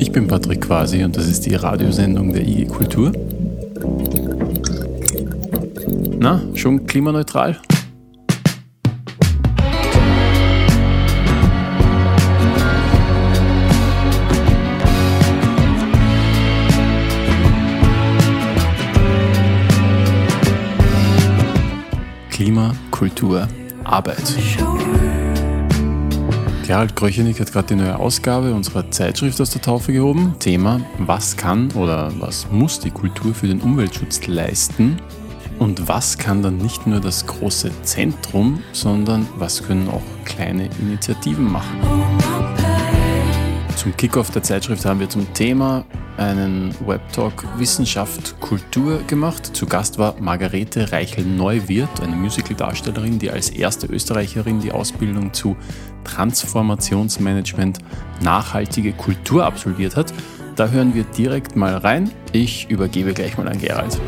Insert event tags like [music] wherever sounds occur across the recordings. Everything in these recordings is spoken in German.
Ich bin Patrick Quasi und das ist die Radiosendung der IG Kultur. Na, schon klimaneutral? Klima, Kultur, Arbeit. Gerald Gröchenig hat gerade die neue Ausgabe unserer Zeitschrift aus der Taufe gehoben. Thema, was kann oder was muss die Kultur für den Umweltschutz leisten? Und was kann dann nicht nur das große Zentrum, sondern was können auch kleine Initiativen machen? Zum Kickoff der Zeitschrift haben wir zum Thema einen Webtalk Wissenschaft Kultur gemacht. Zu Gast war Margarete Reichel-Neuwirth, eine Musicaldarstellerin, die als erste Österreicherin die Ausbildung zu Transformationsmanagement nachhaltige Kultur absolviert hat. Da hören wir direkt mal rein. Ich übergebe gleich mal an Gerald.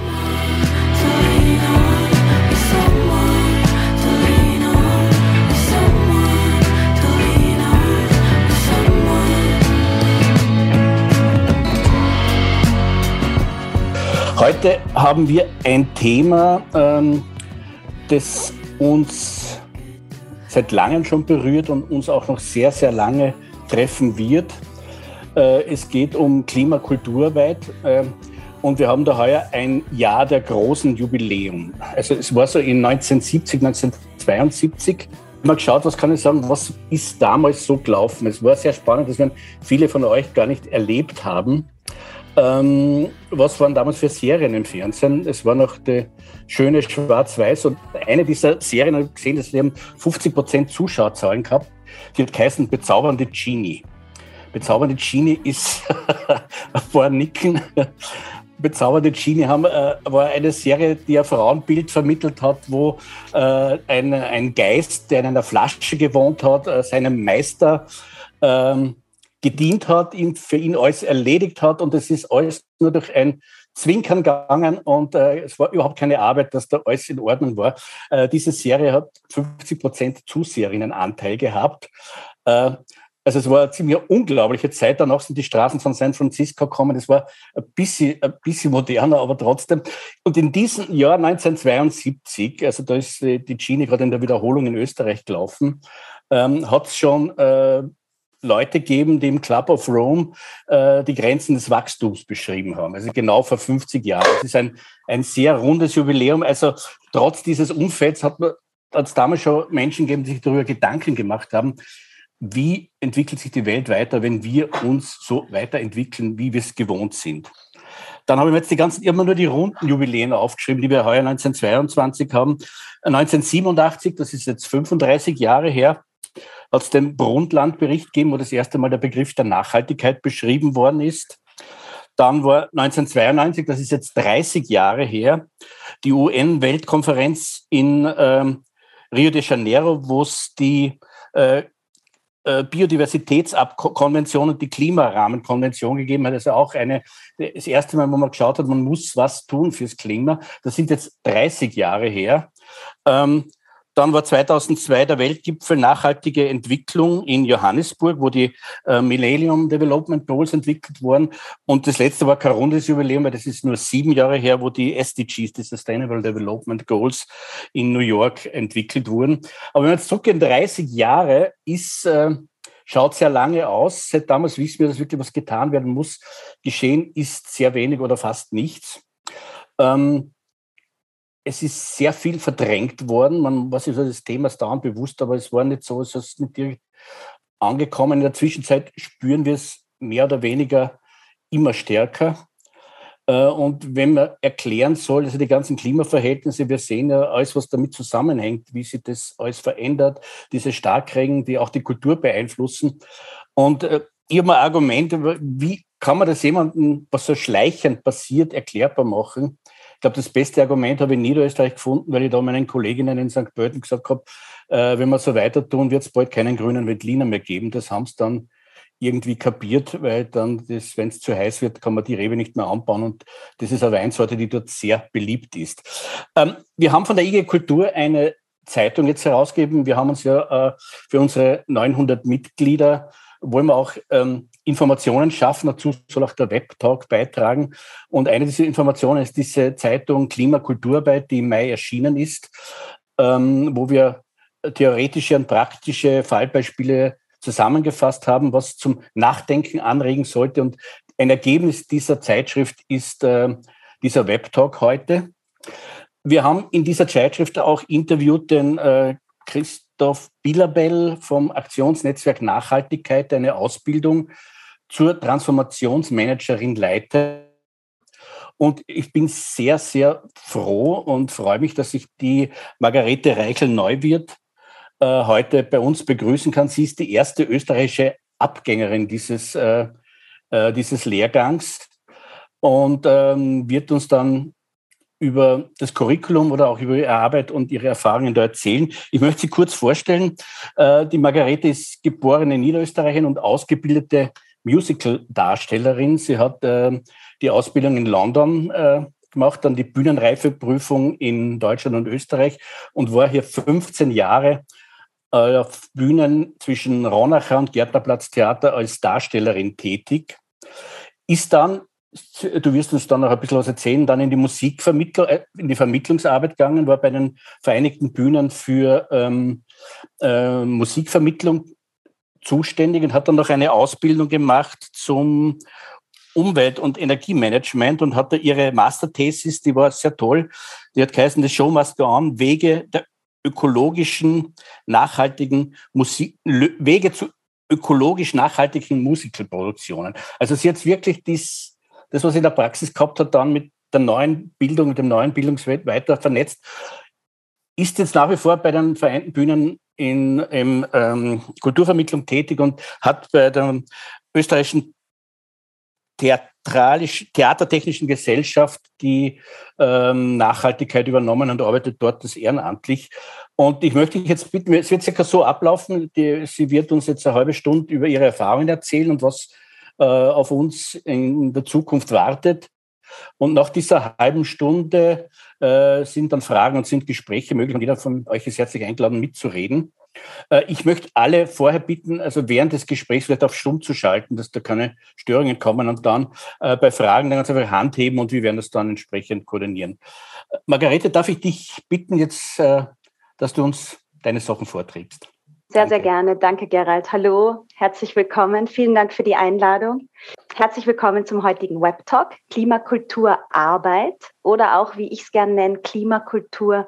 Heute haben wir ein Thema, ähm, das uns seit langem schon berührt und uns auch noch sehr, sehr lange treffen wird. Äh, es geht um Klimakulturarbeit äh, und wir haben da heuer ein Jahr der großen Jubiläum. Also es war so in 1970, 1972 mal geschaut, was kann ich sagen, was ist damals so gelaufen. Es war sehr spannend, das werden viele von euch gar nicht erlebt haben. Ähm, was waren damals für Serien im Fernsehen? Es war noch die schöne Schwarz-Weiß und eine dieser Serien habe ich gesehen, dass sie haben 50 Prozent Zuschauerzahlen gehabt. Die hat geheißen Bezaubernde Genie. Bezaubernde Genie ist [laughs] vor Nicken. Bezaubernde Genie haben, äh, war eine Serie, die ein Frauenbild vermittelt hat, wo äh, ein, ein Geist, der in einer Flasche gewohnt hat, äh, seinem Meister ähm, gedient hat, ihn, für ihn alles erledigt hat und es ist alles nur durch ein Zwinkern gegangen und äh, es war überhaupt keine Arbeit, dass da alles in Ordnung war. Äh, diese Serie hat 50 Prozent Zuseherinnenanteil gehabt. Äh, also es war eine ziemlich unglaubliche Zeit. Danach sind die Straßen von San Francisco gekommen. Es war ein bisschen, ein bisschen moderner, aber trotzdem. Und in diesem Jahr 1972, also da ist die Genie gerade in der Wiederholung in Österreich gelaufen, ähm, hat es schon äh, Leute geben, die im Club of Rome äh, die Grenzen des Wachstums beschrieben haben. Also genau vor 50 Jahren. Das ist ein, ein sehr rundes Jubiläum. Also trotz dieses Umfelds hat es damals schon Menschen gegeben, die sich darüber Gedanken gemacht haben, wie entwickelt sich die Welt weiter, wenn wir uns so weiterentwickeln, wie wir es gewohnt sind. Dann habe ich mir jetzt die ganzen, immer nur die runden Jubiläen aufgeschrieben, die wir heuer 1922 haben. 1987, das ist jetzt 35 Jahre her, hat es den Brundtland-Bericht gegeben, wo das erste Mal der Begriff der Nachhaltigkeit beschrieben worden ist. Dann war 1992, das ist jetzt 30 Jahre her, die UN-Weltkonferenz in ähm, Rio de Janeiro, wo es die äh, äh, Biodiversitätskonvention und die Klimarahmenkonvention gegeben hat. Also auch eine, das erste Mal, wo man geschaut hat, man muss was tun fürs Klima. Das sind jetzt 30 Jahre her. Ähm, dann war 2002 der Weltgipfel Nachhaltige Entwicklung in Johannesburg, wo die äh, Millennium Development Goals entwickelt wurden. Und das letzte war kein rundes Jubiläum, weil das ist nur sieben Jahre her, wo die SDGs, die Sustainable Development Goals in New York entwickelt wurden. Aber wenn man jetzt zurückgehen, 30 Jahre ist, äh, schaut sehr lange aus. Seit damals wissen wir, dass wirklich was getan werden muss. Geschehen ist sehr wenig oder fast nichts. Ähm, es ist sehr viel verdrängt worden. Man war sich des Themas dauernd bewusst, aber es war nicht so, es ist nicht direkt angekommen. In der Zwischenzeit spüren wir es mehr oder weniger immer stärker. Äh, und wenn man erklären soll, also die ganzen Klimaverhältnisse, wir sehen ja alles, was damit zusammenhängt, wie sich das alles verändert, diese Starkregen, die auch die Kultur beeinflussen. Und äh, ich habe ein Argument, wie kann man das jemandem, was so schleichend passiert, erklärbar machen? Glaube, das beste Argument habe ich in Niederösterreich gefunden, weil ich da meinen Kolleginnen in St. Pölten gesagt habe, äh, wenn wir so weiter tun, wird es bald keinen grünen Veltliner mehr geben. Das haben sie dann irgendwie kapiert, weil dann, wenn es zu heiß wird, kann man die Rebe nicht mehr anbauen. Und das ist eine Weinsorte, die dort sehr beliebt ist. Ähm, wir haben von der IG Kultur eine Zeitung jetzt herausgegeben. Wir haben uns ja äh, für unsere 900 Mitglieder wollen wir auch ähm, Informationen schaffen. Dazu soll auch der Webtalk beitragen. Und eine dieser Informationen ist diese Zeitung Klimakulturarbeit, die im Mai erschienen ist, ähm, wo wir theoretische und praktische Fallbeispiele zusammengefasst haben, was zum Nachdenken anregen sollte. Und ein Ergebnis dieser Zeitschrift ist äh, dieser Webtalk heute. Wir haben in dieser Zeitschrift auch interviewt den äh, Christoph Billabell vom Aktionsnetzwerk Nachhaltigkeit, eine Ausbildung zur Transformationsmanagerin leitet. Und ich bin sehr, sehr froh und freue mich, dass ich die Margarete Reichel-Neuwirth äh, heute bei uns begrüßen kann. Sie ist die erste österreichische Abgängerin dieses, äh, äh, dieses Lehrgangs und ähm, wird uns dann über das Curriculum oder auch über ihre Arbeit und ihre Erfahrungen da erzählen. Ich möchte Sie kurz vorstellen. Äh, die Margarete ist geborene Niederösterreicherin und ausgebildete Musical-Darstellerin. Sie hat äh, die Ausbildung in London äh, gemacht, dann die Bühnenreifeprüfung in Deutschland und Österreich und war hier 15 Jahre auf Bühnen zwischen Ronacher und Gärtnerplatz Theater als Darstellerin tätig. Ist dann, du wirst uns dann noch ein bisschen was erzählen, dann in die Musikvermittler, äh, in die Vermittlungsarbeit gegangen, war bei den Vereinigten Bühnen für ähm, äh, Musikvermittlung zuständig und hat dann noch eine Ausbildung gemacht zum Umwelt- und Energiemanagement und hatte ihre Masterthesis, die war sehr toll. Die hat geheißen, The Show Must Go On, Wege der ökologischen, nachhaltigen Musik, Wege zu ökologisch nachhaltigen Musicalproduktionen. Also sie hat wirklich dies, das, was sie in der Praxis gehabt hat, dann mit der neuen Bildung, mit dem neuen Bildungswelt weiter vernetzt. Ist jetzt nach wie vor bei den Vereinten Bühnen in, in ähm, Kulturvermittlung tätig und hat bei der österreichischen Theatralisch, Theatertechnischen Gesellschaft die ähm, Nachhaltigkeit übernommen und arbeitet dort das ehrenamtlich. Und ich möchte dich jetzt bitten, es wird circa so ablaufen, die, sie wird uns jetzt eine halbe Stunde über ihre Erfahrungen erzählen und was äh, auf uns in der Zukunft wartet. Und nach dieser halben Stunde äh, sind dann Fragen und sind Gespräche möglich und jeder von euch ist herzlich eingeladen, mitzureden. Äh, ich möchte alle vorher bitten, also während des Gesprächs vielleicht auf Stumm zu schalten, dass da keine Störungen kommen und dann äh, bei Fragen dann ganz einfach Hand heben und wir werden das dann entsprechend koordinieren. Äh, Margarete, darf ich dich bitten jetzt, dass du uns deine Sachen vorträgst? Sehr, sehr gerne. Danke, Gerald. Hallo, herzlich willkommen. Vielen Dank für die Einladung. Herzlich willkommen zum heutigen Web Talk Klimakultur Arbeit oder auch, wie ich es gerne nenne, Klimakultur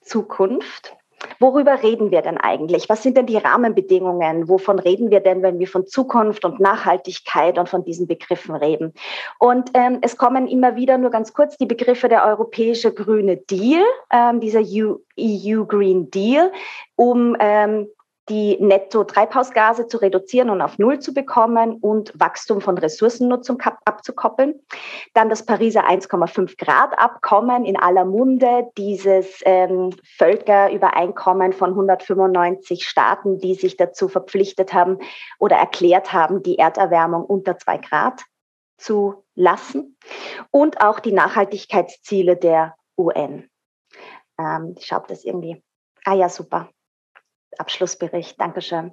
Zukunft. Worüber reden wir denn eigentlich? Was sind denn die Rahmenbedingungen? Wovon reden wir denn, wenn wir von Zukunft und Nachhaltigkeit und von diesen Begriffen reden? Und ähm, es kommen immer wieder nur ganz kurz die Begriffe der europäische grüne Deal, ähm, dieser EU, EU Green Deal, um ähm, die Netto-Treibhausgase zu reduzieren und auf Null zu bekommen und Wachstum von Ressourcennutzung abzukoppeln. Dann das Pariser 1,5 Grad Abkommen in aller Munde, dieses ähm, Völkerübereinkommen von 195 Staaten, die sich dazu verpflichtet haben oder erklärt haben, die Erderwärmung unter zwei Grad zu lassen. Und auch die Nachhaltigkeitsziele der UN. Ähm, ich schaue das irgendwie. Ah ja, super. Abschlussbericht. Dankeschön.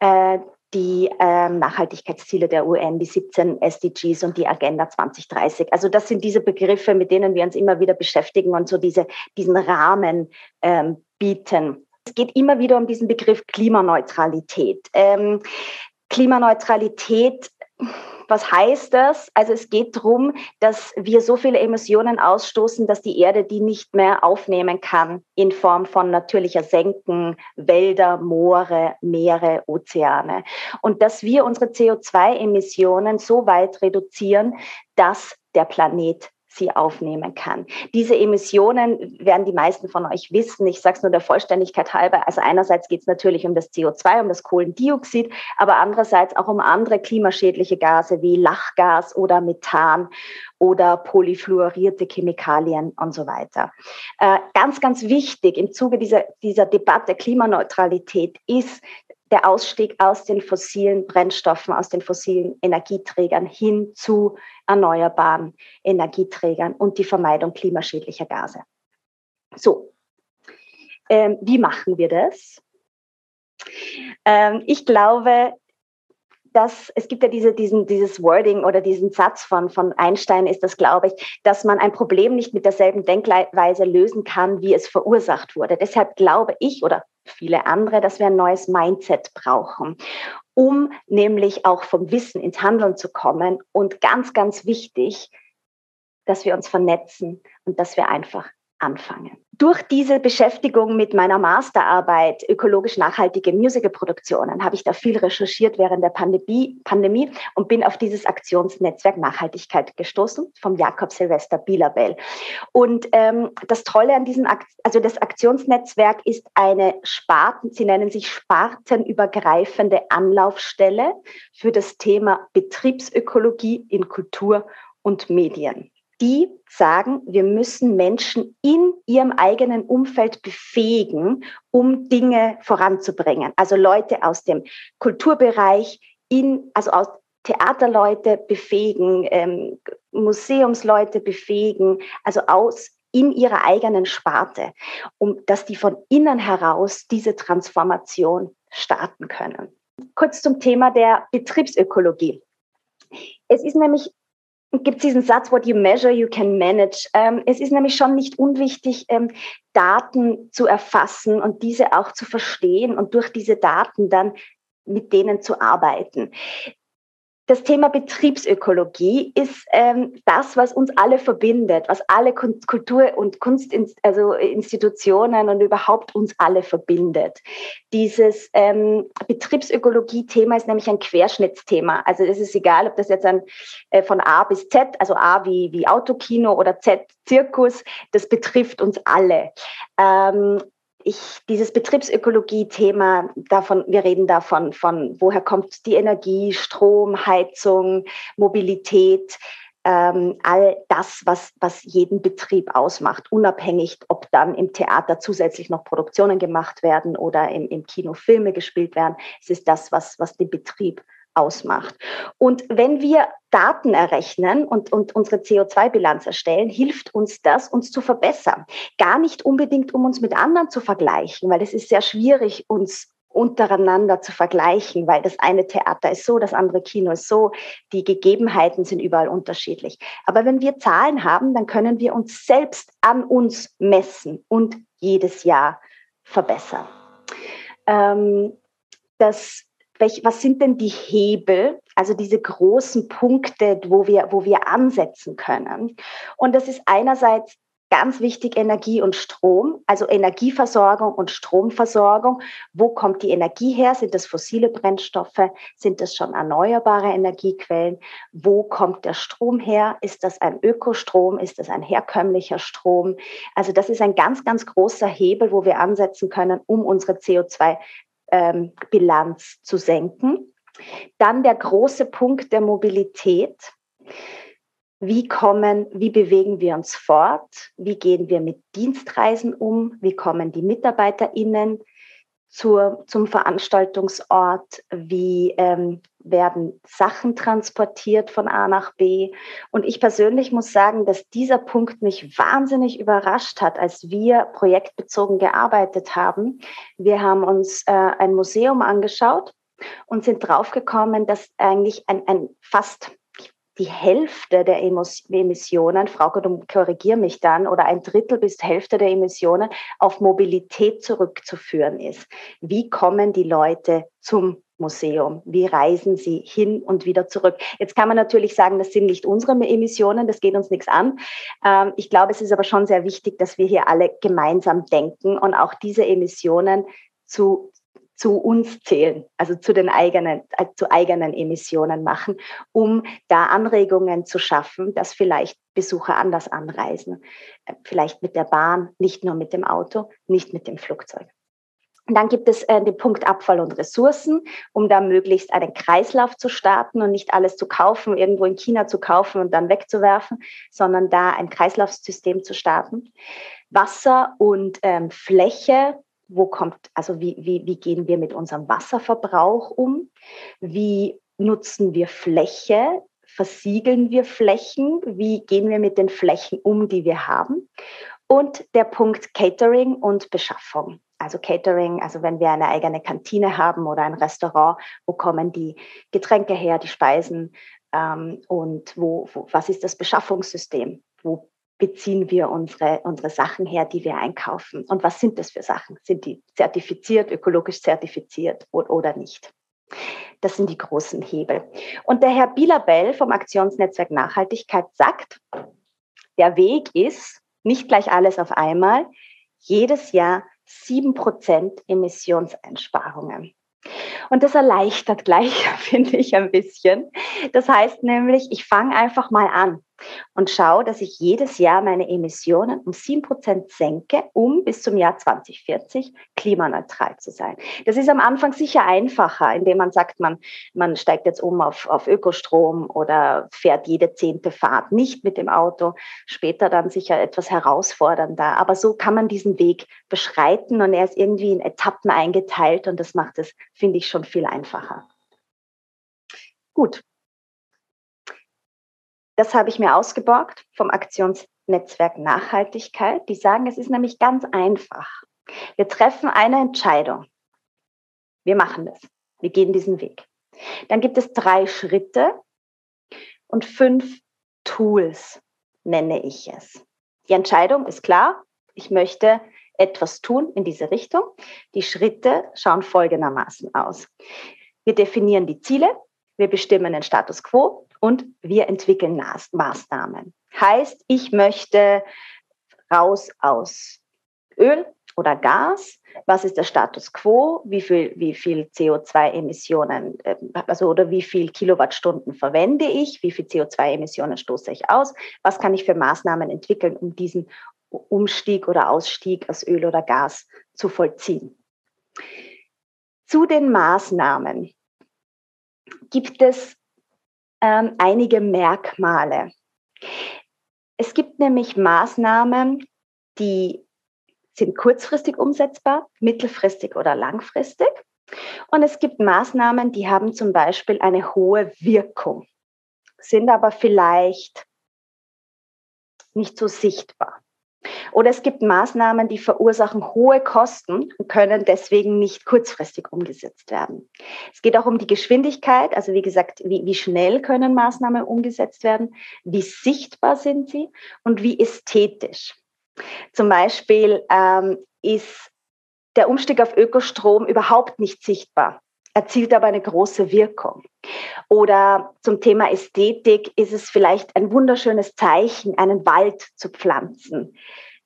Äh, die äh, Nachhaltigkeitsziele der UN, die 17 SDGs und die Agenda 2030. Also das sind diese Begriffe, mit denen wir uns immer wieder beschäftigen und so diese, diesen Rahmen ähm, bieten. Es geht immer wieder um diesen Begriff Klimaneutralität. Ähm, Klimaneutralität was heißt das? Also es geht darum, dass wir so viele Emissionen ausstoßen, dass die Erde die nicht mehr aufnehmen kann in Form von natürlicher Senken, Wälder, Moore, Meere, Ozeane. Und dass wir unsere CO2-Emissionen so weit reduzieren, dass der Planet sie aufnehmen kann. Diese Emissionen werden die meisten von euch wissen. Ich sage es nur der Vollständigkeit halber. Also einerseits geht es natürlich um das CO2, um das Kohlendioxid, aber andererseits auch um andere klimaschädliche Gase wie Lachgas oder Methan oder polyfluorierte Chemikalien und so weiter. Äh, ganz, ganz wichtig im Zuge dieser, dieser Debatte Klimaneutralität ist, der Ausstieg aus den fossilen Brennstoffen, aus den fossilen Energieträgern hin zu erneuerbaren Energieträgern und die Vermeidung klimaschädlicher Gase. So, ähm, wie machen wir das? Ähm, ich glaube, dass es gibt ja diese, diesen, dieses Wording oder diesen Satz von, von Einstein ist das, glaube ich, dass man ein Problem nicht mit derselben Denkweise lösen kann, wie es verursacht wurde. Deshalb glaube ich oder viele andere, dass wir ein neues Mindset brauchen, um nämlich auch vom Wissen ins Handeln zu kommen. Und ganz, ganz wichtig, dass wir uns vernetzen und dass wir einfach anfangen. Durch diese Beschäftigung mit meiner Masterarbeit ökologisch nachhaltige Musicalproduktionen habe ich da viel recherchiert während der Pandemie, Pandemie und bin auf dieses Aktionsnetzwerk Nachhaltigkeit gestoßen vom Jakob Silvester Bielabel. Und ähm, das Tolle an diesem, Akt, also das Aktionsnetzwerk ist eine Sparten, sie nennen sich spartenübergreifende Anlaufstelle für das Thema Betriebsökologie in Kultur und Medien die sagen, wir müssen Menschen in ihrem eigenen Umfeld befähigen, um Dinge voranzubringen. Also Leute aus dem Kulturbereich, in, also aus Theaterleute befähigen, ähm, Museumsleute befähigen, also aus in ihrer eigenen Sparte, um dass die von innen heraus diese Transformation starten können. Kurz zum Thema der Betriebsökologie. Es ist nämlich gibt es diesen Satz, what you measure, you can manage. Ähm, es ist nämlich schon nicht unwichtig, ähm, Daten zu erfassen und diese auch zu verstehen und durch diese Daten dann mit denen zu arbeiten das Thema Betriebsökologie ist ähm, das, was uns alle verbindet, was alle Kultur- und Kunstinstitutionen also und überhaupt uns alle verbindet. Dieses ähm, Betriebsökologie-Thema ist nämlich ein Querschnittsthema. Also es ist egal, ob das jetzt ein, äh, von A bis Z, also A wie, wie Autokino oder Z Zirkus, das betrifft uns alle. Ähm, ich, dieses Betriebsökologie-Thema, davon, wir reden davon, von woher kommt die Energie, Strom, Heizung, Mobilität, ähm, all das, was, was jeden Betrieb ausmacht, unabhängig, ob dann im Theater zusätzlich noch Produktionen gemacht werden oder im, im Kino Filme gespielt werden. Es ist das, was, was den Betrieb ausmacht. Und wenn wir Daten errechnen und, und unsere CO2-Bilanz erstellen, hilft uns das, uns zu verbessern. Gar nicht unbedingt, um uns mit anderen zu vergleichen, weil es ist sehr schwierig, uns untereinander zu vergleichen, weil das eine Theater ist so, das andere Kino ist so, die Gegebenheiten sind überall unterschiedlich. Aber wenn wir Zahlen haben, dann können wir uns selbst an uns messen und jedes Jahr verbessern. Ähm, das welch, was sind denn die Hebel, also diese großen Punkte, wo wir, wo wir ansetzen können? Und das ist einerseits ganz wichtig Energie und Strom, also Energieversorgung und Stromversorgung. Wo kommt die Energie her? Sind das fossile Brennstoffe? Sind das schon erneuerbare Energiequellen? Wo kommt der Strom her? Ist das ein Ökostrom? Ist das ein herkömmlicher Strom? Also das ist ein ganz, ganz großer Hebel, wo wir ansetzen können, um unsere CO2 ähm, Bilanz zu senken. Dann der große Punkt der Mobilität. Wie kommen, wie bewegen wir uns fort? Wie gehen wir mit Dienstreisen um? Wie kommen die MitarbeiterInnen zur, zum Veranstaltungsort? Wie ähm, werden Sachen transportiert von A nach B. Und ich persönlich muss sagen, dass dieser Punkt mich wahnsinnig überrascht hat, als wir projektbezogen gearbeitet haben. Wir haben uns äh, ein Museum angeschaut und sind draufgekommen, dass eigentlich ein, ein fast die Hälfte der Emissionen, Frau Godum, korrigier mich dann, oder ein Drittel bis Hälfte der Emissionen auf Mobilität zurückzuführen ist. Wie kommen die Leute zum Museum? Wie reisen sie hin und wieder zurück? Jetzt kann man natürlich sagen, das sind nicht unsere Emissionen, das geht uns nichts an. Ähm, ich glaube, es ist aber schon sehr wichtig, dass wir hier alle gemeinsam denken und auch diese Emissionen zu, zu uns zählen, also zu den eigenen, äh, zu eigenen Emissionen machen, um da Anregungen zu schaffen, dass vielleicht Besucher anders anreisen, äh, vielleicht mit der Bahn, nicht nur mit dem Auto, nicht mit dem Flugzeug. Und dann gibt es äh, den Punkt Abfall und Ressourcen, um da möglichst einen Kreislauf zu starten und nicht alles zu kaufen, irgendwo in China zu kaufen und dann wegzuwerfen, sondern da ein Kreislaufsystem zu starten. Wasser und ähm, Fläche, wo kommt, also wie, wie, wie gehen wir mit unserem Wasserverbrauch um? Wie nutzen wir Fläche? Versiegeln wir Flächen? Wie gehen wir mit den Flächen um, die wir haben? Und der Punkt Catering und Beschaffung. Also Catering, also wenn wir eine eigene Kantine haben oder ein Restaurant, wo kommen die Getränke her, die Speisen ähm, und wo, wo, was ist das Beschaffungssystem? Wo beziehen wir unsere, unsere Sachen her, die wir einkaufen? Und was sind das für Sachen? Sind die zertifiziert, ökologisch zertifiziert oder nicht? Das sind die großen Hebel. Und der Herr Bielabell vom Aktionsnetzwerk Nachhaltigkeit sagt, der Weg ist nicht gleich alles auf einmal, jedes Jahr sieben Prozent Emissionseinsparungen. Und das erleichtert gleich, [laughs] finde ich, ein bisschen. Das heißt nämlich, ich fange einfach mal an und schaue, dass ich jedes Jahr meine Emissionen um sieben Prozent senke, um bis zum Jahr 2040 klimaneutral zu sein. Das ist am Anfang sicher einfacher, indem man sagt, man, man steigt jetzt um auf, auf Ökostrom oder fährt jede zehnte Fahrt nicht mit dem Auto. Später dann sicher etwas herausfordernder. Aber so kann man diesen Weg beschreiten und er ist irgendwie in Etappen eingeteilt und das macht es, finde ich, schon viel einfacher. Gut, das habe ich mir ausgeborgt vom Aktionsnetzwerk Nachhaltigkeit. Die sagen, es ist nämlich ganz einfach. Wir treffen eine Entscheidung. Wir machen das. Wir gehen diesen Weg. Dann gibt es drei Schritte und fünf Tools, nenne ich es. Die Entscheidung ist klar. Ich möchte etwas tun in diese Richtung. Die Schritte schauen folgendermaßen aus. Wir definieren die Ziele, wir bestimmen den Status quo und wir entwickeln Maßnahmen. Heißt, ich möchte raus aus Öl oder Gas. Was ist der Status quo? Wie viel, wie viel CO2-Emissionen, ähm, also oder wie viel Kilowattstunden verwende ich? Wie viel CO2-Emissionen stoße ich aus? Was kann ich für Maßnahmen entwickeln, um diesen Umstieg oder Ausstieg aus Öl oder Gas zu vollziehen? Zu den Maßnahmen gibt es ähm, einige Merkmale. Es gibt nämlich Maßnahmen, die sind kurzfristig umsetzbar, mittelfristig oder langfristig. Und es gibt Maßnahmen, die haben zum Beispiel eine hohe Wirkung, sind aber vielleicht nicht so sichtbar. Oder es gibt Maßnahmen, die verursachen hohe Kosten und können deswegen nicht kurzfristig umgesetzt werden. Es geht auch um die Geschwindigkeit, also wie gesagt, wie, wie schnell können Maßnahmen umgesetzt werden, wie sichtbar sind sie und wie ästhetisch. Zum Beispiel ähm, ist der Umstieg auf Ökostrom überhaupt nicht sichtbar erzielt aber eine große Wirkung. Oder zum Thema Ästhetik ist es vielleicht ein wunderschönes Zeichen, einen Wald zu pflanzen.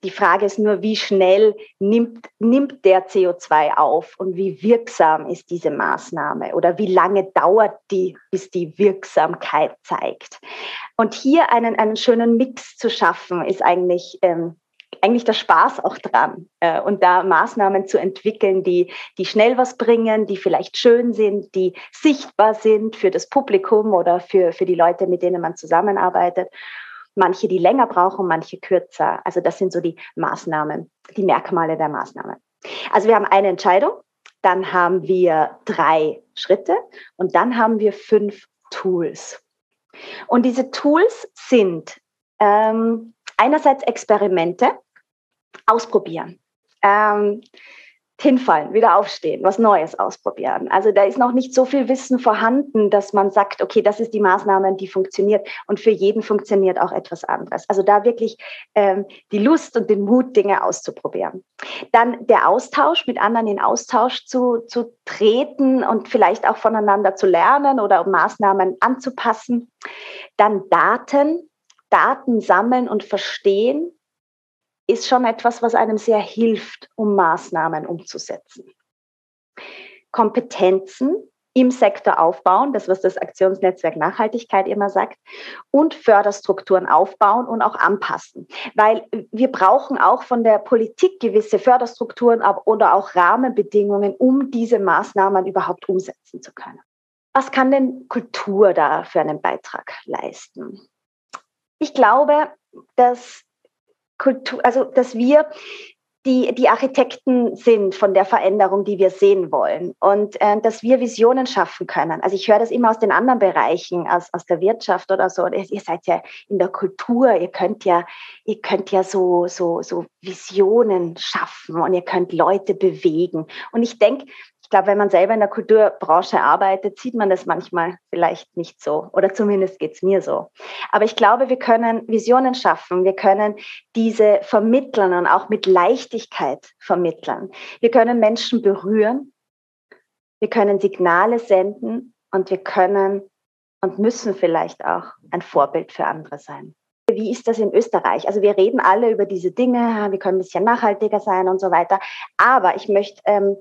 Die Frage ist nur, wie schnell nimmt, nimmt der CO2 auf und wie wirksam ist diese Maßnahme oder wie lange dauert die, bis die Wirksamkeit zeigt. Und hier einen, einen schönen Mix zu schaffen, ist eigentlich ähm, eigentlich der Spaß auch dran äh, und da Maßnahmen zu entwickeln, die, die schnell was bringen, die vielleicht schön sind, die sichtbar sind für das Publikum oder für, für die Leute, mit denen man zusammenarbeitet. Manche, die länger brauchen, manche kürzer. Also das sind so die Maßnahmen, die Merkmale der Maßnahmen. Also wir haben eine Entscheidung, dann haben wir drei Schritte und dann haben wir fünf Tools. Und diese Tools sind ähm, einerseits Experimente, ausprobieren. Ähm, hinfallen, wieder aufstehen, was Neues ausprobieren. Also da ist noch nicht so viel Wissen vorhanden, dass man sagt, okay, das ist die Maßnahme, die funktioniert und für jeden funktioniert auch etwas anderes. Also da wirklich ähm, die Lust und den Mut, Dinge auszuprobieren. Dann der Austausch, mit anderen in Austausch zu, zu treten und vielleicht auch voneinander zu lernen oder um Maßnahmen anzupassen. Dann Daten, Daten sammeln und verstehen ist schon etwas, was einem sehr hilft, um Maßnahmen umzusetzen. Kompetenzen im Sektor aufbauen, das was das Aktionsnetzwerk Nachhaltigkeit immer sagt, und Förderstrukturen aufbauen und auch anpassen. Weil wir brauchen auch von der Politik gewisse Förderstrukturen oder auch Rahmenbedingungen, um diese Maßnahmen überhaupt umsetzen zu können. Was kann denn Kultur da für einen Beitrag leisten? Ich glaube, dass Kultur, also dass wir die, die Architekten sind von der Veränderung, die wir sehen wollen. Und äh, dass wir Visionen schaffen können. Also ich höre das immer aus den anderen Bereichen, aus, aus der Wirtschaft oder so. Ihr seid ja in der Kultur, ihr könnt ja, ihr könnt ja so, so, so Visionen schaffen und ihr könnt Leute bewegen. Und ich denke, ich glaube, wenn man selber in der Kulturbranche arbeitet, sieht man das manchmal vielleicht nicht so. Oder zumindest geht es mir so. Aber ich glaube, wir können Visionen schaffen. Wir können diese vermitteln und auch mit Leichtigkeit vermitteln. Wir können Menschen berühren. Wir können Signale senden und wir können und müssen vielleicht auch ein Vorbild für andere sein. Wie ist das in Österreich? Also wir reden alle über diese Dinge, wir können ein bisschen nachhaltiger sein und so weiter. Aber ich möchte ähm,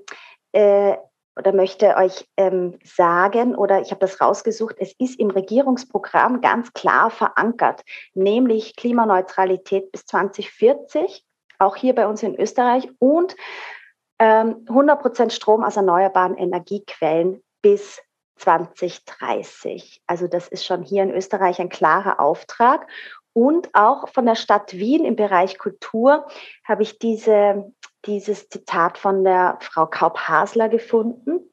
äh, oder möchte euch ähm, sagen, oder ich habe das rausgesucht, es ist im Regierungsprogramm ganz klar verankert, nämlich Klimaneutralität bis 2040, auch hier bei uns in Österreich, und ähm, 100 Prozent Strom aus erneuerbaren Energiequellen bis 2030. Also das ist schon hier in Österreich ein klarer Auftrag. Und auch von der Stadt Wien im Bereich Kultur habe ich diese dieses Zitat von der Frau Kaup-Hasler gefunden.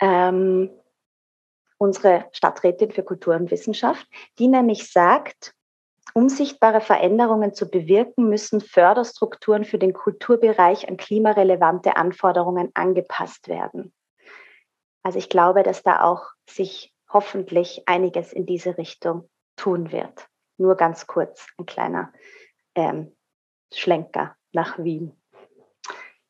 Ähm, unsere Stadträtin für Kultur und Wissenschaft, die nämlich sagt, um sichtbare Veränderungen zu bewirken, müssen Förderstrukturen für den Kulturbereich an klimarelevante Anforderungen angepasst werden. Also ich glaube, dass da auch sich hoffentlich einiges in diese Richtung tun wird. Nur ganz kurz ein kleiner ähm, Schlenker nach Wien.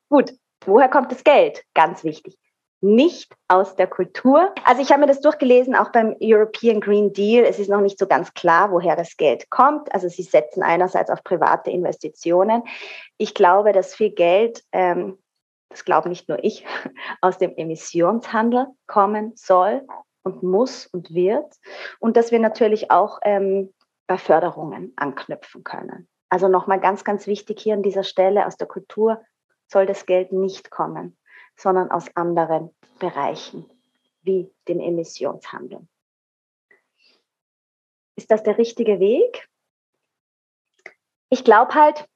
Gut, woher kommt das Geld? Ganz wichtig. Nicht aus der Kultur. Also ich habe mir das durchgelesen, auch beim European Green Deal. Es ist noch nicht so ganz klar, woher das Geld kommt. Also sie setzen einerseits auf private Investitionen. Ich glaube, dass viel Geld, ähm, das glaube nicht nur ich, [laughs] aus dem Emissionshandel kommen soll und muss und wird. Und dass wir natürlich auch ähm, bei Förderungen anknüpfen können. Also nochmal ganz, ganz wichtig hier an dieser Stelle, aus der Kultur soll das Geld nicht kommen, sondern aus anderen Bereichen, wie dem Emissionshandel. Ist das der richtige Weg? Ich glaube halt,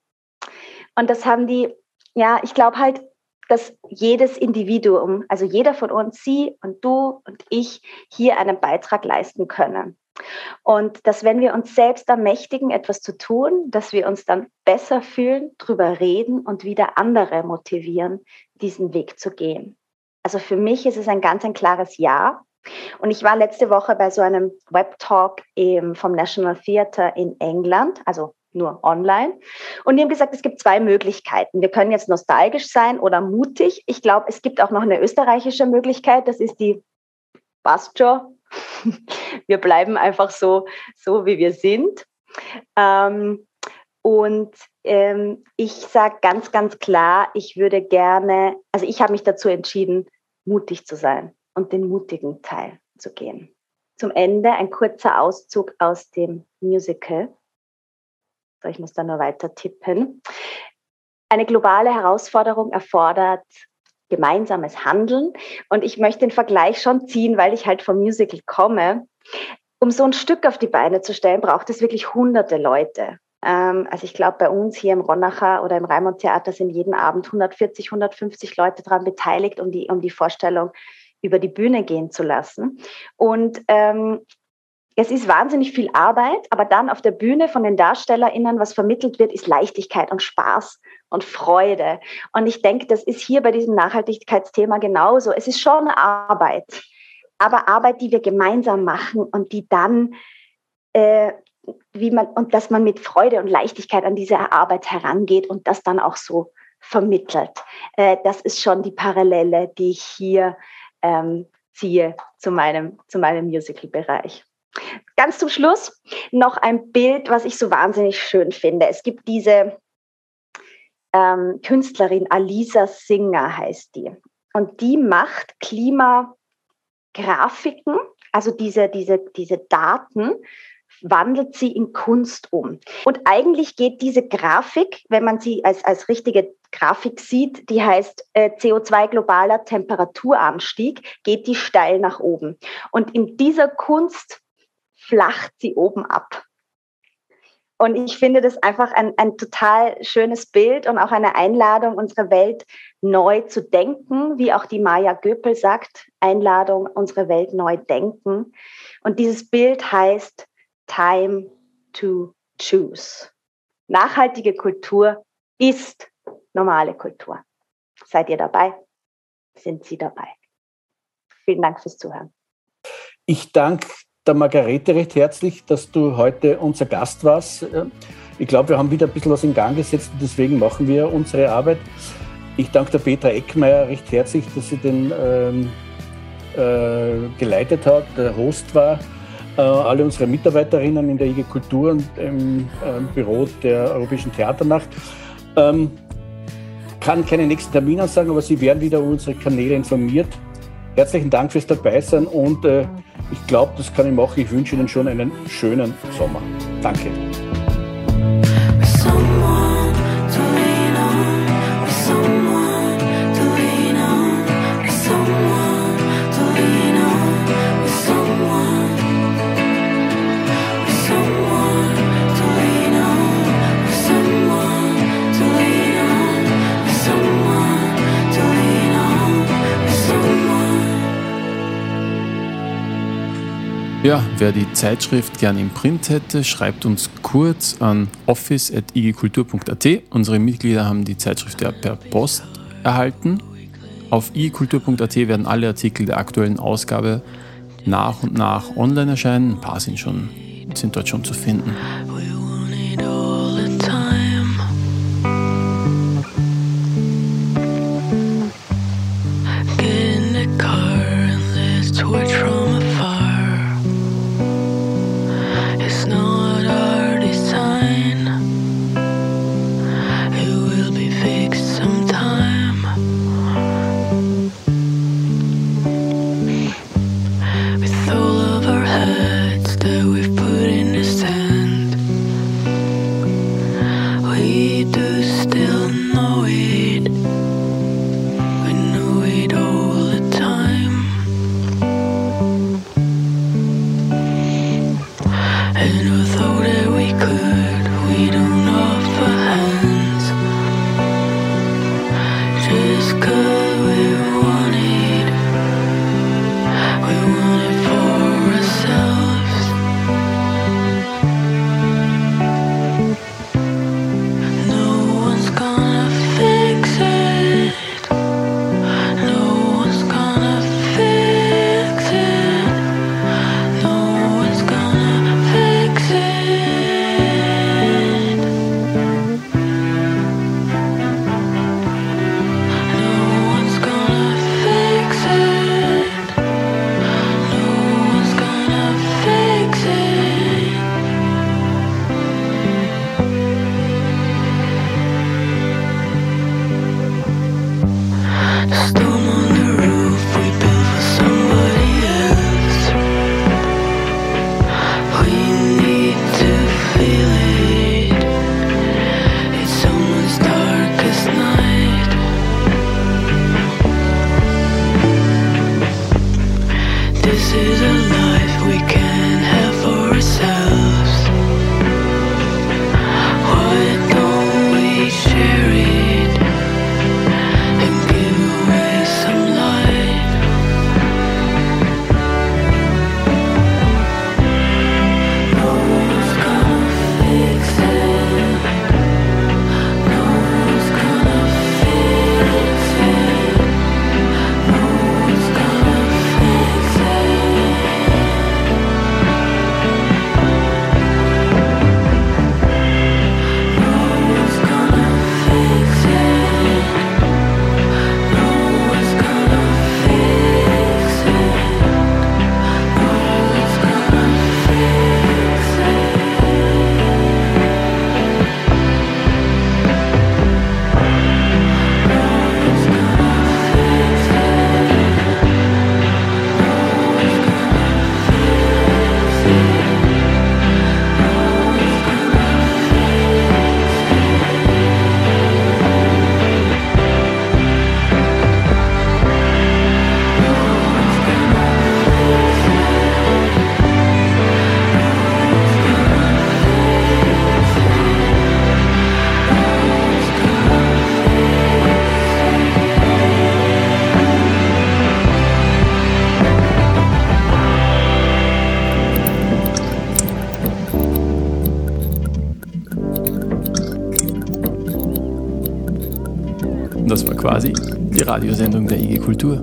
und das haben die, ja, ich glaube halt, dass jedes Individuum, also jeder von uns, Sie und du und ich, hier einen Beitrag leisten können. Und dass wenn wir uns selbst ermächtigen, etwas zu tun, dass wir uns dann besser fühlen, drüber reden und wieder andere motivieren, diesen Weg zu gehen. Also für mich ist es ein ganz ein klares Ja. Und ich war letzte Woche bei so einem Web-Talk vom National Theatre in England, also nur online. Und die haben gesagt, es gibt zwei Möglichkeiten. Wir können jetzt nostalgisch sein oder mutig. Ich glaube, es gibt auch noch eine österreichische Möglichkeit. Das ist die passt [laughs] Wir bleiben einfach so, so wie wir sind. Ähm, und ähm, ich sage ganz, ganz klar, ich würde gerne, also ich habe mich dazu entschieden, mutig zu sein und den mutigen Teil zu gehen. Zum Ende ein kurzer Auszug aus dem Musical. Ich muss da nur weiter tippen. Eine globale Herausforderung erfordert gemeinsames Handeln. Und ich möchte den Vergleich schon ziehen, weil ich halt vom Musical komme. Um so ein Stück auf die Beine zu stellen, braucht es wirklich hunderte Leute. Ähm, also ich glaube, bei uns hier im Ronacher oder im Raimund Theater sind jeden Abend 140, 150 Leute daran beteiligt, um die, um die Vorstellung über die Bühne gehen zu lassen. Und ähm, es ist wahnsinnig viel Arbeit, aber dann auf der Bühne von den DarstellerInnen, was vermittelt wird, ist Leichtigkeit und Spaß und Freude. Und ich denke, das ist hier bei diesem Nachhaltigkeitsthema genauso. Es ist schon Arbeit, aber Arbeit, die wir gemeinsam machen und die dann, äh, wie man, und dass man mit Freude und Leichtigkeit an diese Arbeit herangeht und das dann auch so vermittelt. Äh, das ist schon die Parallele, die ich hier ähm, ziehe zu meinem, zu meinem Musical-Bereich. Ganz zum Schluss noch ein Bild, was ich so wahnsinnig schön finde. Es gibt diese ähm, Künstlerin, Alisa Singer heißt die. Und die macht Klimagrafiken, also diese, diese, diese Daten, wandelt sie in Kunst um. Und eigentlich geht diese Grafik, wenn man sie als, als richtige Grafik sieht, die heißt äh, CO2 globaler Temperaturanstieg, geht die steil nach oben. Und in dieser Kunst flacht sie oben ab. Und ich finde das einfach ein, ein total schönes Bild und auch eine Einladung, unsere Welt neu zu denken, wie auch die Maya Göpel sagt, Einladung, unsere Welt neu denken. Und dieses Bild heißt Time to Choose. Nachhaltige Kultur ist normale Kultur. Seid ihr dabei? Sind Sie dabei? Vielen Dank fürs Zuhören. Ich danke der Margarete recht herzlich, dass du heute unser Gast warst. Ich glaube, wir haben wieder ein bisschen was in Gang gesetzt und deswegen machen wir unsere Arbeit. Ich danke der Petra Eckmeier recht herzlich, dass sie den ähm, äh, geleitet hat, der Host war. Äh, alle unsere Mitarbeiterinnen in der IG Kultur und im äh, Büro der Europäischen Theaternacht. Ähm, kann keine nächsten Termine sagen, aber Sie werden wieder über unsere Kanäle informiert. Herzlichen Dank fürs Dabeisein und äh, ich glaube, das kann ich machen. Ich wünsche Ihnen schon einen schönen Sommer. Danke. Ja, wer die Zeitschrift gerne im Print hätte, schreibt uns kurz an office.igikultur.at. Unsere Mitglieder haben die Zeitschrift ja per Post erhalten. Auf igikultur.at werden alle Artikel der aktuellen Ausgabe nach und nach online erscheinen. Ein paar sind, schon, sind dort schon zu finden. Radiosendung der IG Kultur.